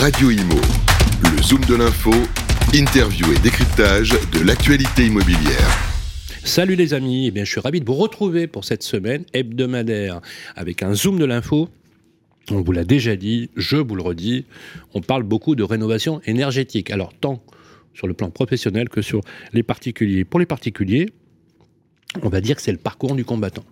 Radio Imo, le zoom de l'info, interview et décryptage de l'actualité immobilière. Salut les amis, eh bien, je suis ravi de vous retrouver pour cette semaine hebdomadaire avec un zoom de l'info. On vous l'a déjà dit, je vous le redis, on parle beaucoup de rénovation énergétique. Alors tant sur le plan professionnel que sur les particuliers. Pour les particuliers, on va dire que c'est le parcours du combattant.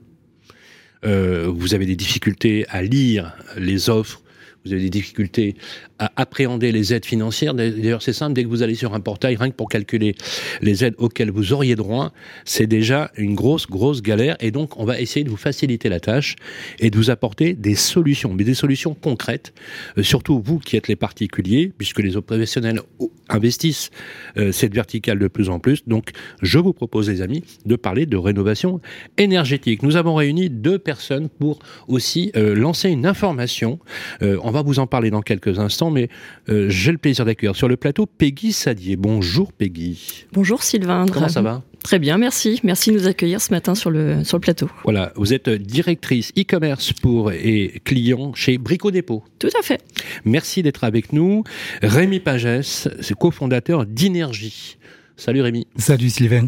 Euh, vous avez des difficultés à lire les offres, vous avez des difficultés à appréhender les aides financières. D'ailleurs, c'est simple, dès que vous allez sur un portail, rien que pour calculer les aides auxquelles vous auriez droit, c'est déjà une grosse, grosse galère. Et donc, on va essayer de vous faciliter la tâche et de vous apporter des solutions, mais des solutions concrètes, euh, surtout vous qui êtes les particuliers, puisque les professionnels investissent euh, cette verticale de plus en plus. Donc, je vous propose, les amis, de parler de rénovation énergétique. Nous avons réuni deux personnes pour aussi euh, lancer une information. on va vous en parler dans quelques instants mais euh, j'ai le plaisir d'accueillir sur le plateau Peggy Sadier. Bonjour Peggy. Bonjour Sylvain. Comment ça va? Très bien, merci. Merci de nous accueillir ce matin sur le, sur le plateau. Voilà, vous êtes directrice e-commerce pour et client chez Brico Dépôt. Tout à fait. Merci d'être avec nous. Rémi Pagès, c'est cofondateur d'Inergie. Salut Rémi. Salut Sylvain.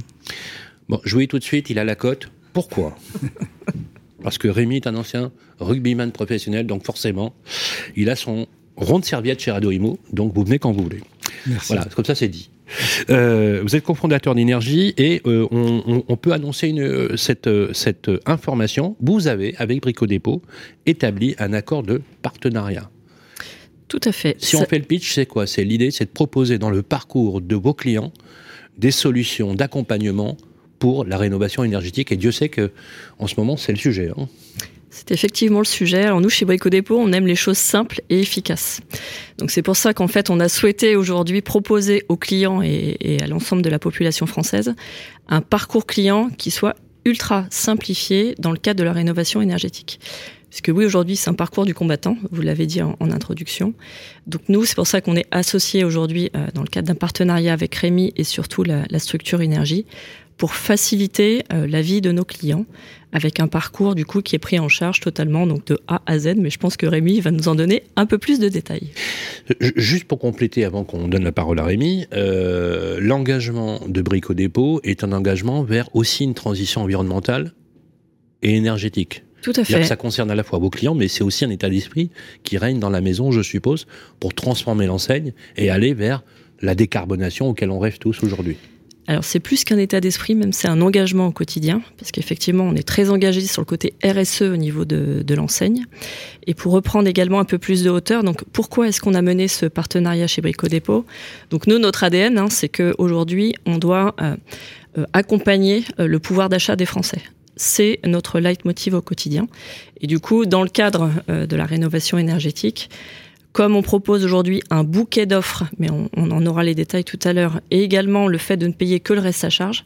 Bon, je vous dis tout de suite, il a la cote. Pourquoi? Parce que Rémi est un ancien rugbyman professionnel, donc forcément, il a son ronde serviette chez Radio Imo, donc vous venez quand vous voulez. Merci. Voilà, comme ça c'est dit. Euh, vous êtes cofondateur d'énergie et euh, on, peut annoncer une, cette, cette information. Vous avez, avec Brico Dépôt, établi un accord de partenariat. Tout à fait. Si on fait le pitch, c'est quoi? C'est l'idée, c'est de proposer dans le parcours de vos clients des solutions d'accompagnement pour la rénovation énergétique. Et Dieu sait que en ce moment, c'est le sujet. Hein. C'est effectivement le sujet. Alors nous, chez Brico Dépôt, on aime les choses simples et efficaces. Donc c'est pour ça qu'en fait, on a souhaité aujourd'hui proposer aux clients et, à l'ensemble de la population française un parcours client qui soit ultra simplifié dans le cadre de la rénovation énergétique. Puisque oui, aujourd'hui, c'est un parcours du combattant, vous l'avez dit en, introduction. Donc nous, c'est pour ça qu'on est associé aujourd'hui euh, dans le cadre d'un partenariat avec Rémi et surtout la structure énergie pour faciliter euh, la vie de nos clients avec un parcours du coup qui est pris en charge totalement donc de A à Z mais je pense que Rémi va nous en donner un peu plus de détails. Juste pour compléter avant qu'on donne la parole à Rémi, euh, l'engagement de Brico Dépôt est un engagement vers aussi une transition environnementale et énergétique. Tout à fait. Ça concerne à la fois vos clients, mais c'est aussi un état d'esprit qui règne dans la maison, je suppose, pour transformer l'enseigne et aller vers la décarbonation auquel on rêve tous aujourd'hui. Alors c'est plus qu'un état d'esprit, même c'est un engagement au quotidien, parce qu'effectivement on est très engagé sur le côté RSE au niveau de, de l'enseigne. Et pour reprendre également un peu plus de hauteur, donc pourquoi est-ce qu'on a mené ce partenariat chez Brico Dépôt? Donc nous, notre ADN, hein, c'est qu'aujourd'hui on doit euh, euh, accompagner euh, le pouvoir d'achat des Français c'est notre leitmotiv au quotidien. Et du coup, dans le cadre de la rénovation énergétique, comme on propose aujourd'hui un bouquet d'offres, mais on, en aura les détails tout à l'heure, et également le fait de ne payer que le reste à charge,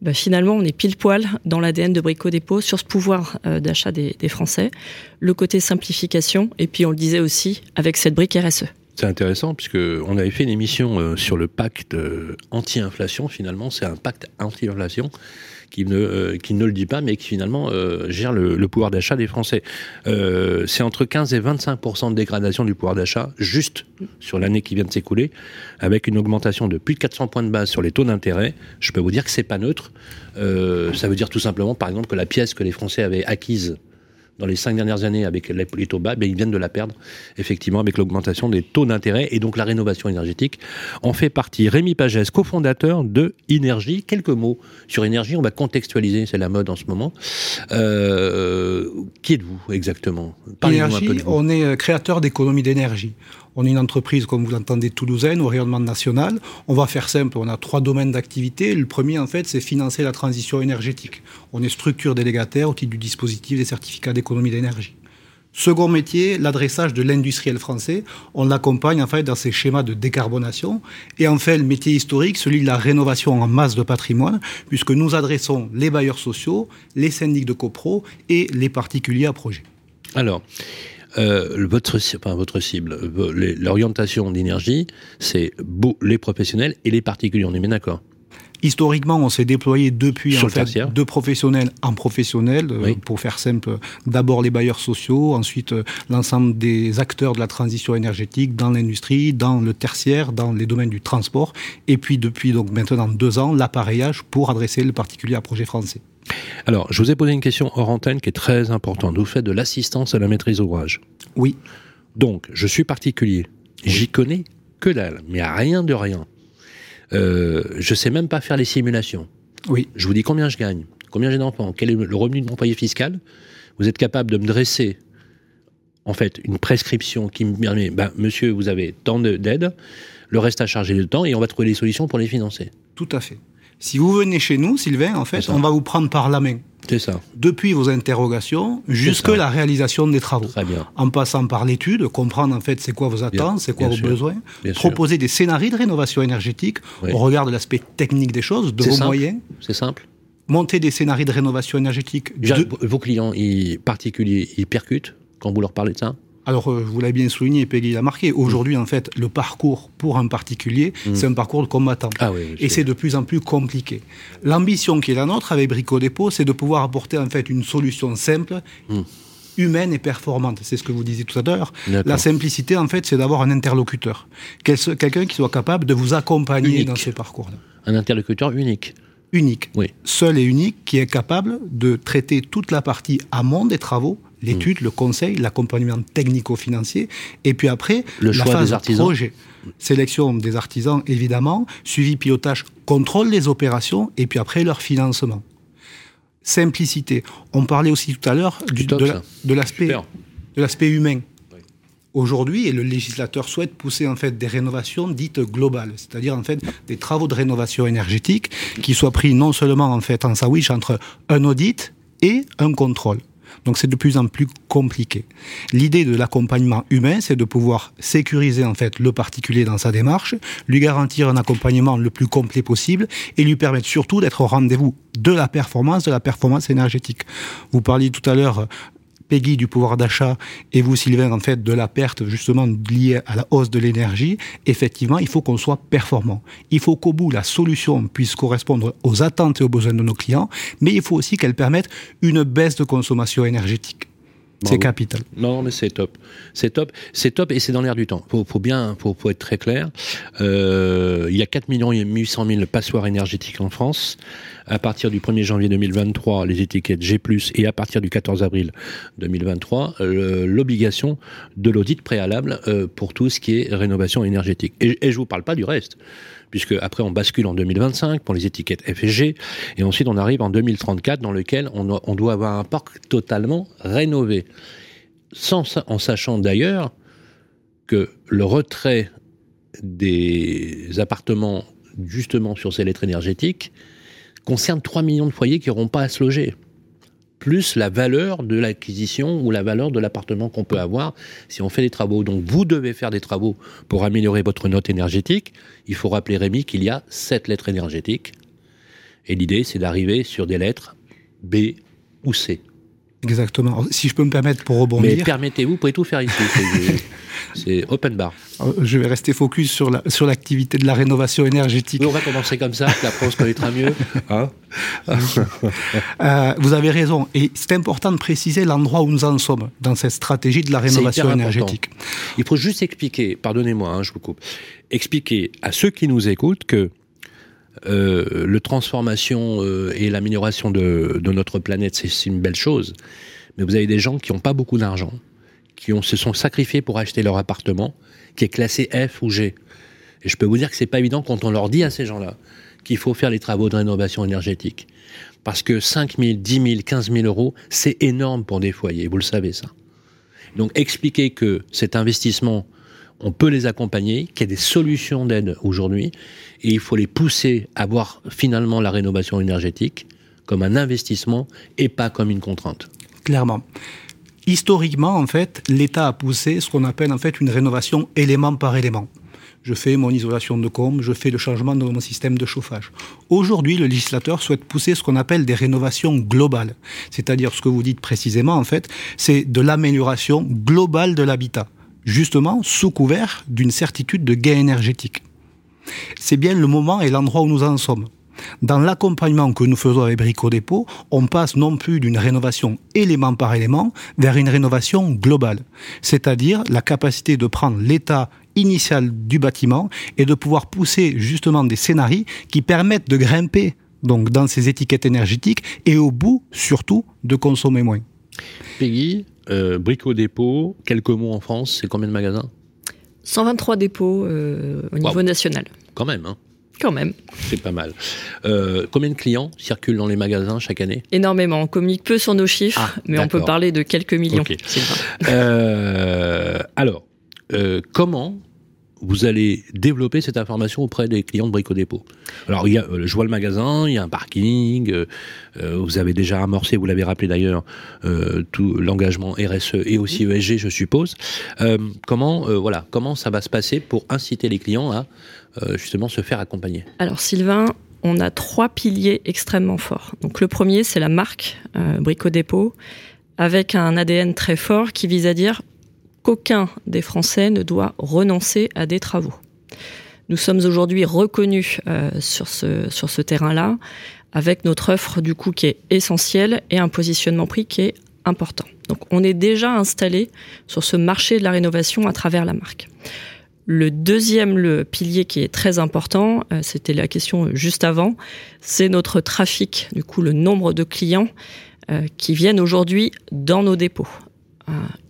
bah finalement, on est pile poil dans l'ADN de Brico Dépôt sur ce pouvoir euh, d'achat des, Français, le côté simplification, et puis on le disait aussi avec cette brique RSE. C'est intéressant puisque on avait fait une émission euh, sur le pacte euh, anti-inflation. Finalement, c'est un pacte anti-inflation qui ne, euh, qui ne le dit pas, mais qui finalement euh, gère le, le, pouvoir d'achat des Français. Euh, c'est entre 15 et 25% de dégradation du pouvoir d'achat juste sur l'année qui vient de s'écouler, avec une augmentation de plus de 400 points de base sur les taux d'intérêt. Je peux vous dire que c'est pas neutre. Ça veut dire tout simplement, par exemple, que la pièce que les Français avaient acquise dans les cinq dernières années avec les taux bas, ben, ils viennent de la perdre, effectivement, avec l'augmentation des taux d'intérêt et donc la rénovation énergétique en fait partie. Rémi Pagès, cofondateur de Énergie. Quelques mots sur Énergie, on va contextualiser, c'est la mode en ce moment. Euh, qui êtes-vous exactement? Énergie, on est euh, créateur d'économie d'énergie. On est une entreprise, comme vous l'entendez, toulousaine, au rayonnement national. On va faire simple, on a trois domaines d'activité. Le premier, en fait, c'est financer la transition énergétique. On est structure délégataire au titre du dispositif des certificats d'économie d'énergie. Second métier, l'adressage de l'industriel français. On l'accompagne en fait dans ses schémas de décarbonation. Et enfin, le métier historique, celui de la rénovation en masse de patrimoine, puisque nous adressons les bailleurs sociaux, les syndics de copro et les particuliers à projet. Alors, euh, votre, enfin, votre cible, l'orientation d'énergie, c'est les professionnels et les particuliers, on est bien d'accord? Historiquement, on s'est déployé depuis en fait, de professionnels en professionnels, euh, pour faire simple, d'abord les bailleurs sociaux, ensuite euh, l'ensemble des acteurs de la transition énergétique dans l'industrie, dans le tertiaire, dans les domaines du transport, et puis depuis donc maintenant deux ans, l'appareillage pour adresser le particulier à projet français. Alors, je vous ai posé une question hors antenne qui est très importante. Vous faites de l'assistance à la maîtrise d'ouvrage. Oui. Donc, je suis particulier. J'y connais que dalle, mais rien de rien. Euh, je sais même pas faire les simulations. Oui. Je vous dis combien je gagne, combien j'ai d'enfants, quel est le revenu de mon foyer fiscal. Vous êtes capable de me dresser, en fait, une prescription qui me permet, ben, monsieur, vous avez tant d'aide, le reste à charger de temps et on va trouver des solutions pour les financer. Tout à fait. Si vous venez chez nous, Sylvain, en fait, on va vous prendre par la main. C'est ça. Depuis vos interrogations jusque la réalisation des travaux. Très bien. En passant par l'étude, comprendre en fait c'est quoi vos attentes, c'est quoi vos besoins, proposer des scénarios de rénovation énergétique On au regard de l'aspect technique des choses, de vos moyens. C'est simple. Monter des scénarios de rénovation énergétique. Vos clients ils, particuliers, ils percutent quand vous leur parlez de ça alors, euh, vous l'avez bien souligné, Peggy l'a marqué. Aujourd'hui, en fait, le parcours pour un particulier, mm. c'est un parcours de combattant. Ah et c'est de plus en plus compliqué. L'ambition qui est la nôtre avec Brico Dépôt, c'est de pouvoir apporter en fait une solution simple. Mm. humaine et performante. C'est ce que vous disiez tout à l'heure. La simplicité, en fait, c'est d'avoir un interlocuteur. Quelqu'un qui soit capable de vous accompagner dans ce parcours-là. Un interlocuteur unique unique, oui. seul et unique, qui est capable de traiter toute la partie amont des travaux l'étude, le conseil, l'accompagnement technico-financier, et puis après, le la phase des artisans. projet. Sélection des artisans, évidemment, suivi pilotage, contrôle des opérations, et puis après leur financement. Simplicité. On parlait aussi tout à l'heure de l'aspect de l'aspect humain. Aujourd'hui, et le législateur souhaite pousser en fait des rénovations dites globales, c'est-à-dire en fait des travaux de rénovation énergétique qui soient pris non seulement en fait en sandwich entre un audit et un contrôle. Donc c'est de plus en plus compliqué. L'idée de l'accompagnement humain, c'est de pouvoir sécuriser en fait le particulier dans sa démarche, lui garantir un accompagnement le plus complet possible et lui permettre surtout d'être au rendez-vous de la performance, de la performance énergétique. Vous parliez tout à l'heure Peggy du pouvoir d'achat et vous, Sylvain, en fait, de la perte justement liée à la hausse de l'énergie, effectivement, il faut qu'on soit performant. Il faut qu'au bout, la solution puisse correspondre aux attentes et aux besoins de nos clients, mais il faut aussi qu'elle permette une baisse de consommation énergétique. C'est capital. Non, mais c'est top. C'est top. C'est top et c'est dans l'air du temps. Faut, faut bien, faut, faut être très clair. Euh, il y a 4 millions 800 000 passoires énergétiques en France. À partir du 1er janvier 2023, les étiquettes G+, et à partir du 14 avril 2023, euh, l'obligation de l'audit préalable euh, pour tout ce qui est rénovation énergétique. Et, et je vous parle pas du reste puisque après on bascule en 2025 pour les étiquettes F et G, et ensuite on arrive en 2034 dans lequel on doit avoir un parc totalement rénové. En sachant d'ailleurs que le retrait des appartements justement sur ces lettres énergétiques concerne 3 millions de foyers qui n'auront pas à se loger plus la valeur de l'acquisition ou la valeur de l'appartement qu'on peut avoir si on fait des travaux. Donc vous devez faire des travaux pour améliorer votre note énergétique. Il faut rappeler Rémi qu'il y a sept lettres énergétiques. Et l'idée, c'est d'arriver sur des lettres B ou C. Exactement. Si je peux me permettre pour rebondir. Mais permettez-vous, vous pouvez tout faire ici. C'est open bar. Je vais rester focus sur la sur l'activité de la rénovation énergétique. on va commencer comme ça, puis après on se connaîtra mieux. Hein euh, vous avez raison. Et c'est important de préciser l'endroit où nous en sommes dans cette stratégie de la rénovation énergétique. Il faut juste expliquer, pardonnez-moi, hein, je vous coupe, expliquer à ceux qui nous écoutent que euh, le transformation euh, et l'amélioration de, notre planète, c'est une belle chose. Mais vous avez des gens qui n'ont pas beaucoup d'argent, qui ont, se sont sacrifiés pour acheter leur appartement, qui est classé F ou G. Et je peux vous dire que c'est pas évident quand on leur dit à ces gens-là qu'il faut faire les travaux de rénovation énergétique. Parce que 5 000, 10 000, 15 000 euros, c'est énorme pour des foyers, vous le savez ça. Donc expliquer que cet investissement, on peut les accompagner, qu'il y a des solutions d'aide aujourd'hui, et il faut les pousser à voir finalement la rénovation énergétique comme un investissement et pas comme une contrainte. Clairement. Historiquement, en fait, l'État a poussé ce qu'on appelle en fait une rénovation élément par élément. Je fais mon isolation de combe, je fais le changement de mon système de chauffage. Aujourd'hui, le législateur souhaite pousser ce qu'on appelle des rénovations globales. C'est-à-dire ce que vous dites précisément, en fait, c'est de l'amélioration globale de l'habitat. Justement, sous couvert d'une certitude de gain énergétique c'est bien le moment et l'endroit où nous en sommes. Dans l'accompagnement que nous faisons avec Brico Dépôt, on passe non plus d'une rénovation élément par élément vers une rénovation globale. C'est-à-dire la capacité de prendre l'état initial du bâtiment et de pouvoir pousser justement des scénarios qui permettent de grimper donc dans ces étiquettes énergétiques et au bout surtout de consommer moins. Peggy, euh, Brico Dépôt, quelques mots en France, c'est combien de magasins 123 dépôts euh, au niveau national. Quand même, hein quand même. C'est pas mal. Euh, combien de clients circulent dans les magasins chaque année Énormément. On communique peu sur nos chiffres, ah, mais on peut parler de quelques millions. Euh, alors, euh, comment vous allez développer cette information auprès des clients de Brico Dépôt. Alors, il y a, euh, je vois le magasin, il y a un parking, euh, euh, vous avez déjà amorcé, vous l'avez rappelé d'ailleurs, tout l'engagement RSE et aussi ESG, je suppose. comment, voilà, comment ça va se passer pour inciter les clients à justement se faire accompagner? Alors, Sylvain, on a trois piliers extrêmement forts. Donc, le premier, c'est la marque Brico Dépôt, avec un ADN très fort qui vise à dire qu'aucun des Français ne doit renoncer à des travaux. Nous sommes aujourd'hui reconnus euh, sur ce, sur ce terrain-là, avec notre offre du coup qui est essentielle et un positionnement prix qui est important. Donc on est déjà installé sur ce marché de la rénovation à travers la marque. Le deuxième le pilier qui est très important, euh, c'était la question juste avant, c'est notre trafic, du coup le nombre de clients euh, qui viennent aujourd'hui dans nos dépôts.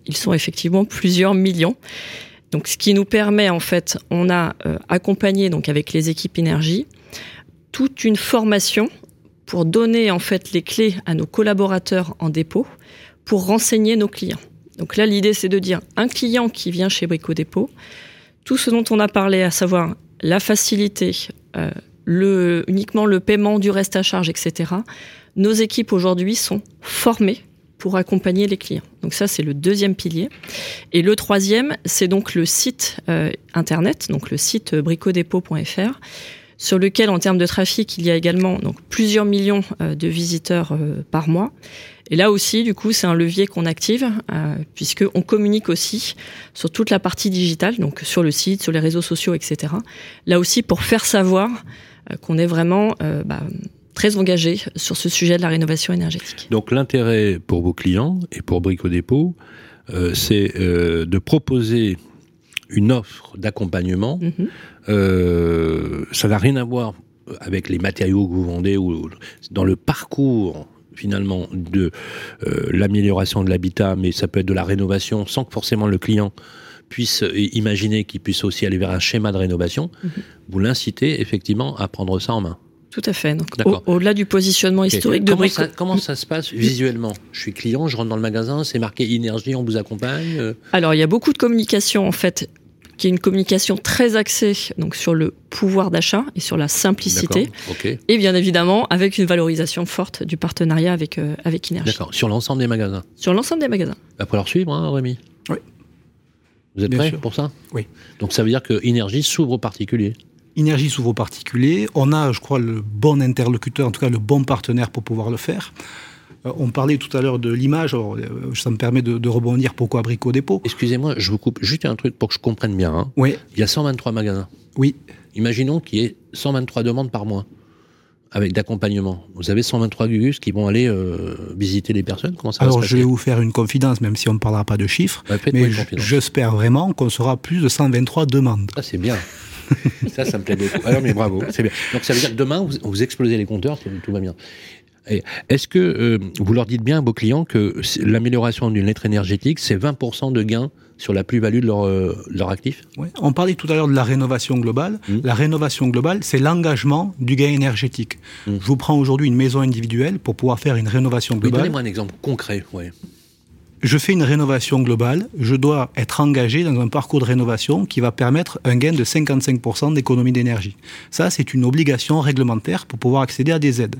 Ils sont effectivement plusieurs millions. Donc, ce qui nous permet, en fait, on a euh, accompagné donc avec les équipes énergie toute une formation pour donner en fait les clés à nos collaborateurs en dépôt pour renseigner nos clients. Donc là, l'idée, c'est de dire un client qui vient chez Brico Dépôt, tout ce dont on a parlé, à savoir la facilité, euh, uniquement le paiement du reste à charge, etc. Nos équipes aujourd'hui sont formées pour accompagner les clients. Donc ça, c'est le deuxième pilier. Et le troisième, c'est donc le site euh, internet, donc le site bricodépôt.fr, sur lequel, en termes de trafic, il y a également donc plusieurs millions euh, de visiteurs euh, par mois. Et là aussi, du coup, c'est un levier qu'on active puisque on communique aussi sur toute la partie digitale, donc sur le site, sur les réseaux sociaux, etc. Là aussi, pour faire savoir qu'on est vraiment bah, très engagé sur ce sujet de la rénovation énergétique. Donc l'intérêt pour vos clients et pour Brico Dépôt, euh, c'est euh, de proposer une offre d'accompagnement. Mhm. Euh, ça n'a rien à voir avec les matériaux que vous vendez ou dans le parcours finalement de l'amélioration de l'habitat, mais ça peut être de la rénovation sans que forcément le client puisse imaginer qu'il puisse aussi aller vers un schéma de rénovation. Mhm. Vous l'incitez effectivement à prendre ça en main. Tout à fait. au-delà du positionnement historique de comment ça, comment ça se passe visuellement? Je suis client, je rentre dans le magasin, c'est marqué énergie, on vous accompagne. Euh Alors, il y a beaucoup de communication en fait qui est une communication très axée donc sur le pouvoir d'achat et sur la simplicité, et bien évidemment avec une valorisation forte du partenariat avec euh, avec Énergie. D'accord. Sur l'ensemble des magasins? Sur l'ensemble des magasins. Va falloir suivre, hein, Rémi? Oui. Vous êtes prêt pour ça? Oui. Donc ça veut dire que Énergie s'ouvre aux particuliers? Énergie s'ouvre aux particuliers. On a, je crois, le bon interlocuteur, en tout cas le bon partenaire pour pouvoir le faire. Euh, on parlait tout à l'heure de l'image, euh, ça me permet de, rebondir pourquoi Brico Dépôt? Excusez-moi, je vous coupe juste un truc pour que je comprenne bien. Hein. Oui. Il y a 123 magasins. Oui. Imaginons qu'il y ait 123 demandes par mois avec d'accompagnement. Vous avez 123 gugus qui vont aller euh, visiter les personnes Comment ça Alors, je vais vous faire une confidence, même si on ne parlera pas de chiffres. mais j'espère vraiment qu'on sera plus de 123 demandes. Ça, c'est bien. ça, ça me plaît beaucoup. Alors, mais bravo, c'est bien. Donc, ça veut dire que demain, vous, explosez les compteurs, tout va bien. Est-ce que euh, vous leur dites bien à vos clients que l'amélioration d'une lettre énergétique, c'est 20% de gain sur la plus-value de leur, euh, leur actif? On parlait tout à l'heure de la rénovation globale. Mmh. La rénovation globale, c'est l'engagement du gain énergétique. Mmh. Je vous prends aujourd'hui une maison individuelle pour pouvoir faire une rénovation globale. Donnez-moi un exemple concret. Ouais je fais une rénovation globale, je dois être engagé dans un parcours de rénovation qui va permettre un gain de 55% d'économie d'énergie. Ça, c'est une obligation réglementaire pour pouvoir accéder à des aides.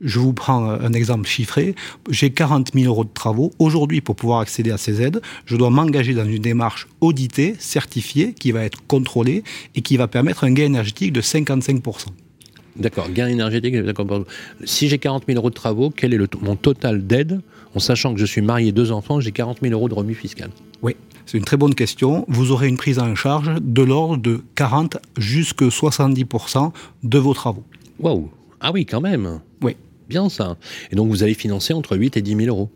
Je vous prends un exemple chiffré. J'ai 40 000 euros de travaux. Aujourd'hui, pour pouvoir accéder à ces aides, je dois m'engager dans une démarche auditée, certifiée, qui va être contrôlée et qui va permettre un gain énergétique de 55%. D'accord, gain énergétique. Si j'ai 40 000 euros de travaux, quel est le mon total d'aide en sachant que je suis marié, deux enfants, j'ai 40 000 euros de remis fiscal Oui, c'est une très bonne question. Vous aurez une prise en charge de l'ordre de 40 jusqu'à 70% de vos travaux. Waouh Ah oui, quand même. Oui. Bien ça. Et donc vous allez financer entre 8 et 10 000 euros.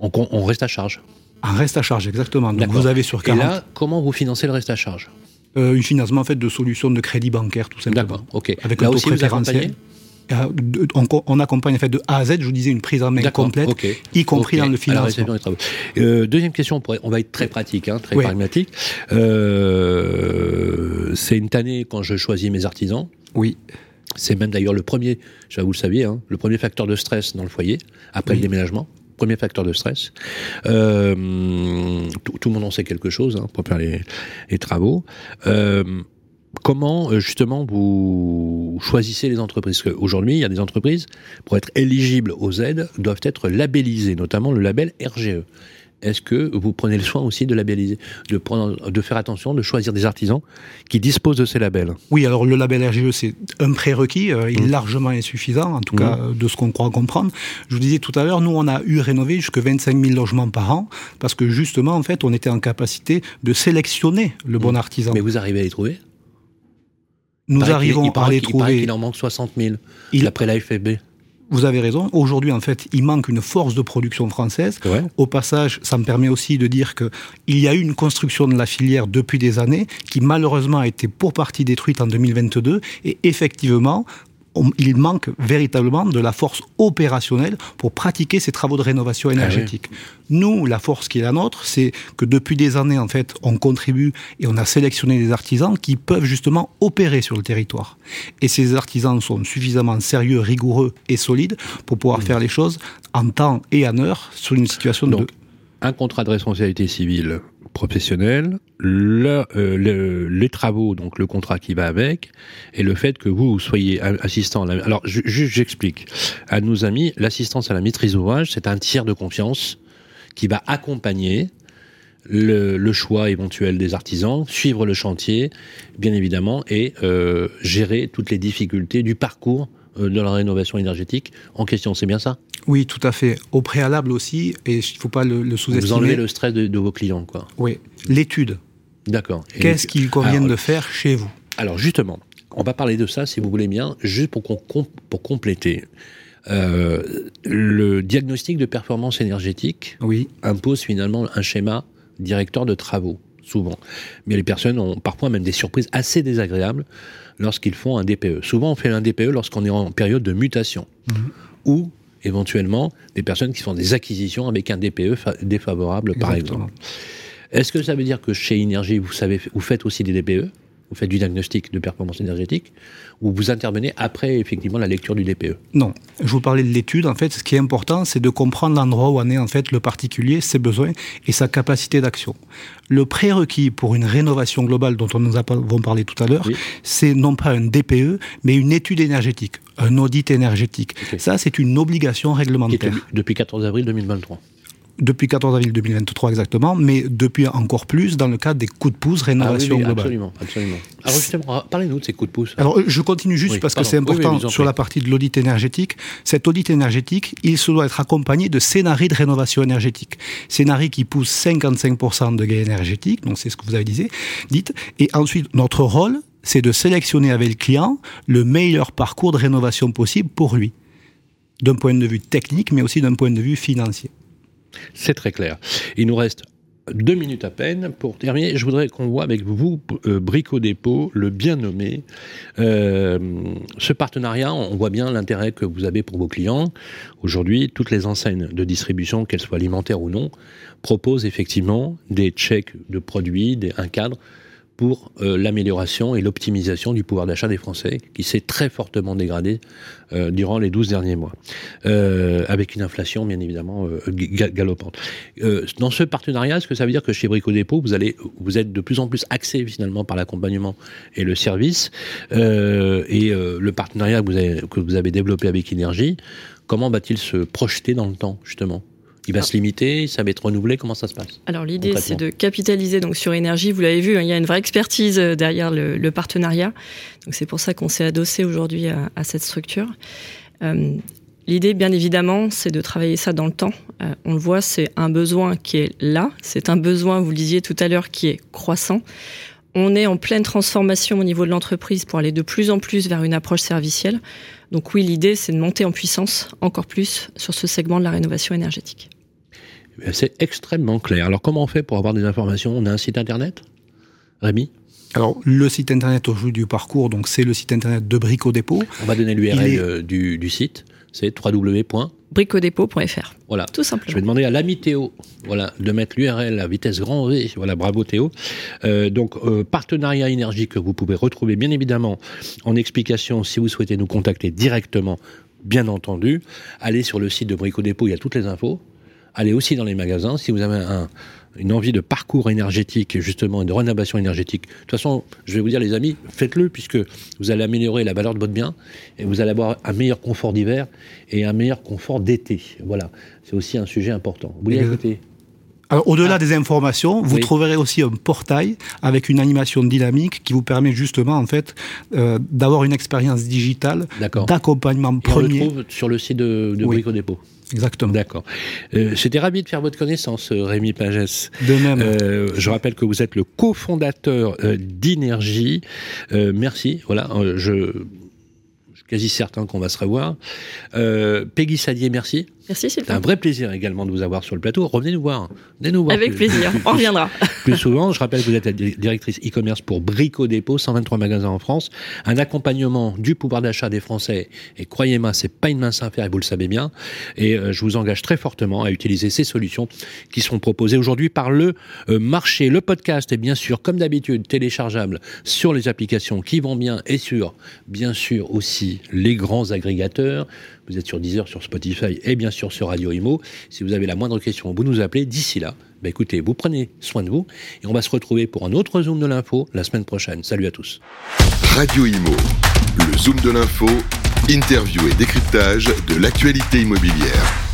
On, on reste à charge. Un reste à charge, exactement. Donc vous avez sur 40... Et là, comment vous financez le reste à charge? Un financement en fait de solutions de crédit bancaire, tout simplement. D'accord, ok. Avec là un taux aussi, préférentiel. On, on, accompagne en fait de A à Z, je vous disais, une prise en main complète, okay. y compris okay. dans le financement. Euh, deuxième question, on va être très pratique, hein, très Oui. pragmatique. Euh, c'est une année quand je choisis mes artisans. Oui. C'est même d'ailleurs le premier, je vous le saviez, hein, le premier facteur de stress dans le foyer, après Oui. le déménagement. Premier facteur de stress. Euh, tout, le monde en sait quelque chose hein, pour faire les, les travaux. Euh, comment euh, justement vous choisissez les entreprises? Parce qu'aujourd'hui, il y a des entreprises, pour être éligibles aux aides, doivent être labellisées, notamment le label RGE. Est-ce que vous prenez le soin aussi de labelliser, de, prendre, de faire attention, de choisir des artisans qui disposent de ces labels? Oui, alors le label RGE, c'est un prérequis, euh, il est Mmh. largement insuffisant, en tout Mmh. cas euh, de ce qu'on croit comprendre. Je vous disais tout à l'heure, nous, on a eu rénové jusqu'à 25 000 logements par an, parce que justement, en fait, on était en capacité de sélectionner le bon artisan. Mmh. Mais vous arrivez à les trouver? Nous arrivons il à les il trouver. qu'il en manque 60 000, Il- d'après l'AFB. Vous avez raison. Aujourd'hui, en fait, il manque une force de production française. Ouais. Au passage, ça me permet aussi de dire que il y a eu une construction de la filière depuis des années qui malheureusement a été pour partie détruite en 2022 et effectivement on- il manque véritablement de la force opérationnelle pour pratiquer ces travaux de rénovation énergétique. Nous, la force qui est la nôtre, c'est que depuis des années, en fait, on contribue et on a sélectionné des artisans qui peuvent justement opérer sur le territoire. Et ces artisans sont suffisamment sérieux, rigoureux et solides pour pouvoir faire les choses en temps et en heure sur une situation de... Un contrat de responsabilité civile professionnelle, le- euh, le- les travaux, donc le contrat qui va avec, et le fait que vous soyez assistant. à la- Alors, j'explique à nos amis, l'assistance à la maîtrise d'ouvrage, c'est un tiers de confiance qui va accompagner le, choix éventuel des artisans, suivre le chantier, bien évidemment, et euh, gérer toutes les difficultés du parcours de la rénovation énergétique en question. C'est bien ça? Oui, tout à fait. Au préalable aussi, et il ne faut pas le, le Vous enlevez sous-estimer, le stress de, de vos clients, quoi. oui, l'étude. D'accord. Qu'est-ce qu'il convient alors, de faire chez vous? Alors justement, on va parler de ça si vous voulez bien, juste pour, qu'on pour compléter. Euh, le diagnostic de performance énergétique Oui, impose finalement un schéma directeur de travaux, souvent. Mais les personnes ont parfois même des surprises assez désagréables lorsqu'ils font un DPE. Souvent, on fait un DPE lorsqu'on est en période de mutation. Ou éventuellement des personnes qui font des acquisitions avec un DPE fa- défavorable, par exemple. Est-ce que ça veut dire que chez vous, savez, vous faites aussi des DPE Vous faites du diagnostic de performance énergétique Ou vous intervenez après, effectivement, la lecture du DPE Non, je vous parlais de l'étude. En fait, ce qui est important, c'est de comprendre l'endroit où en est en fait le particulier, ses besoins et sa capacité d'action. Le prérequis pour une rénovation globale dont on nous avons parlé tout à l'heure, Oui. c'est non pas un DPE, mais une étude énergétique, un audit énergétique. Ça, c'est une obligation réglementaire. depuis 14 avril 2023. Depuis 14 avril 2023 exactement, mais depuis encore plus dans le cadre des coups de pouce Ah oui, rénovation oui, globale. absolument, absolument. Alors justement, parlez-nous de ces coups de pouce. Alors, je continue juste Oui, parce pardon. que c'est important sur la partie de l'audit énergétique. Cet audit énergétique, il se doit être accompagné de scénarios de rénovation énergétique. Scénarios qui poussent 55% de gain énergétique, donc c'est ce que vous avez dit, dites. Et ensuite, notre rôle, c'est de sélectionner avec le client le meilleur parcours de rénovation possible pour lui. D'un point de vue technique, mais aussi d'un point de vue financier. C'est très clair. Il nous reste deux minutes à peine pour terminer. Je voudrais qu'on voit avec vous, euh, Brico Dépôt, le bien nommé. Euh, ce partenariat, on voit bien l'intérêt que vous avez pour vos clients. Aujourd'hui, toutes les enseignes de distribution, qu'elles soient alimentaires ou non, proposent effectivement des chèques de produits, un cadre pour euh, l'amélioration et l'optimisation du pouvoir d'achat des Français, qui s'est très fortement dégradé euh, durant les 12 derniers mois, euh, avec une inflation bien évidemment euh, ga- galopante. Euh, dans ce partenariat, est-ce que ça veut dire que chez Brico Dépôt, vous, allez, vous êtes de plus en plus axé finalement par l'accompagnement et le service, euh, et le partenariat que vous, avez, que vous avez développé avec Énergie, comment va-t-il se projeter dans le temps justement? Il va se limiter, ça va être renouvelé, comment ça se passe Alors l'idée, c'est de capitaliser donc sur énergie. Vous l'avez vu, hein, il y a une vraie expertise euh, derrière le, le partenariat. Donc c'est pour ça qu'on s'est adossé aujourd'hui à, à cette structure. Euh, L'idée, bien évidemment, c'est de travailler ça dans le temps. Euh, on le voit, c'est un besoin qui est là. C'est un besoin, vous le disiez tout à l'heure, qui est croissant. On est en pleine transformation au niveau de l'entreprise pour aller de plus en plus vers une approche servicielle. Donc oui, l'idée, c'est de monter en puissance encore plus sur ce segment de la rénovation énergétique. C'est extrêmement clair. Alors comment on fait pour avoir des informations? On a un site internet? Rémi? Alors, le site internet aujourd'hui du parcours, donc c'est le site internet de Brico Dépôt. On va donner l'URL euh, du, site. C'est www.bricodépôt.fr. Voilà. Tout simplement. Je vais demander à l'ami Théo voilà, de mettre l'URL à vitesse grand V. Voilà, bravo Théo. Euh, donc, euh, partenariat énergie que vous pouvez retrouver bien évidemment en explication si vous souhaitez nous contacter directement, bien entendu. Allez sur le site de Brico Dépôt, il y a toutes les infos. Allez aussi dans les magasins. Si vous avez un, une envie de parcours énergétique, justement, et de rénovation énergétique. De toute façon, je vais vous dire, les amis, faites-le, puisque vous allez améliorer la valeur de votre bien, et vous allez avoir un meilleur confort d'hiver et un meilleur confort d'été. Voilà, c'est aussi un sujet important. Vous voulez écouter? Alors, au-delà ah. des informations, vous trouverez aussi un portail avec une animation dynamique qui vous permet justement, en fait, euh, d'avoir une expérience digitale d'accompagnement premier. on le trouve sur le site de, de Brico Dépôt. Exactement. D'accord. Euh, J'étais ravi de faire votre connaissance, euh, Rémi Pagès. De même. Euh, je rappelle que vous êtes le cofondateur d'Inergie. merci. Voilà, je, je suis quasi certain qu'on va se revoir. Peggy Sadier, merci. Merci C'est un vrai plaisir également de vous avoir sur le plateau. Revenez nous voir. Venez nous voir Avec plaisir, on reviendra. plus souvent, je rappelle que vous êtes la directrice e-commerce pour Brico Dépôt, 123 magasins en France. Un accompagnement du pouvoir d'achat des Français. Et croyez-moi, c'est pas une mince affaire et vous le savez bien. Et euh, je vous engage très fortement à utiliser ces solutions qui sont proposées aujourd'hui par le euh, marché. Le podcast est bien sûr, comme d'habitude, téléchargeable sur les applications qui vont bien et sur, bien sûr, aussi les grands agrégateurs. Vous êtes sur Deezer, sur Spotify et bien sûr sur Radio Imo. Si vous avez la moindre question, vous nous appelez. D'ici là, bah écoutez, vous prenez soin de vous et on va se retrouver pour un autre Zoom de l'info la semaine prochaine. Salut à tous. Radio Imo, le Zoom de l'info, interview et décryptage de l'actualité immobilière.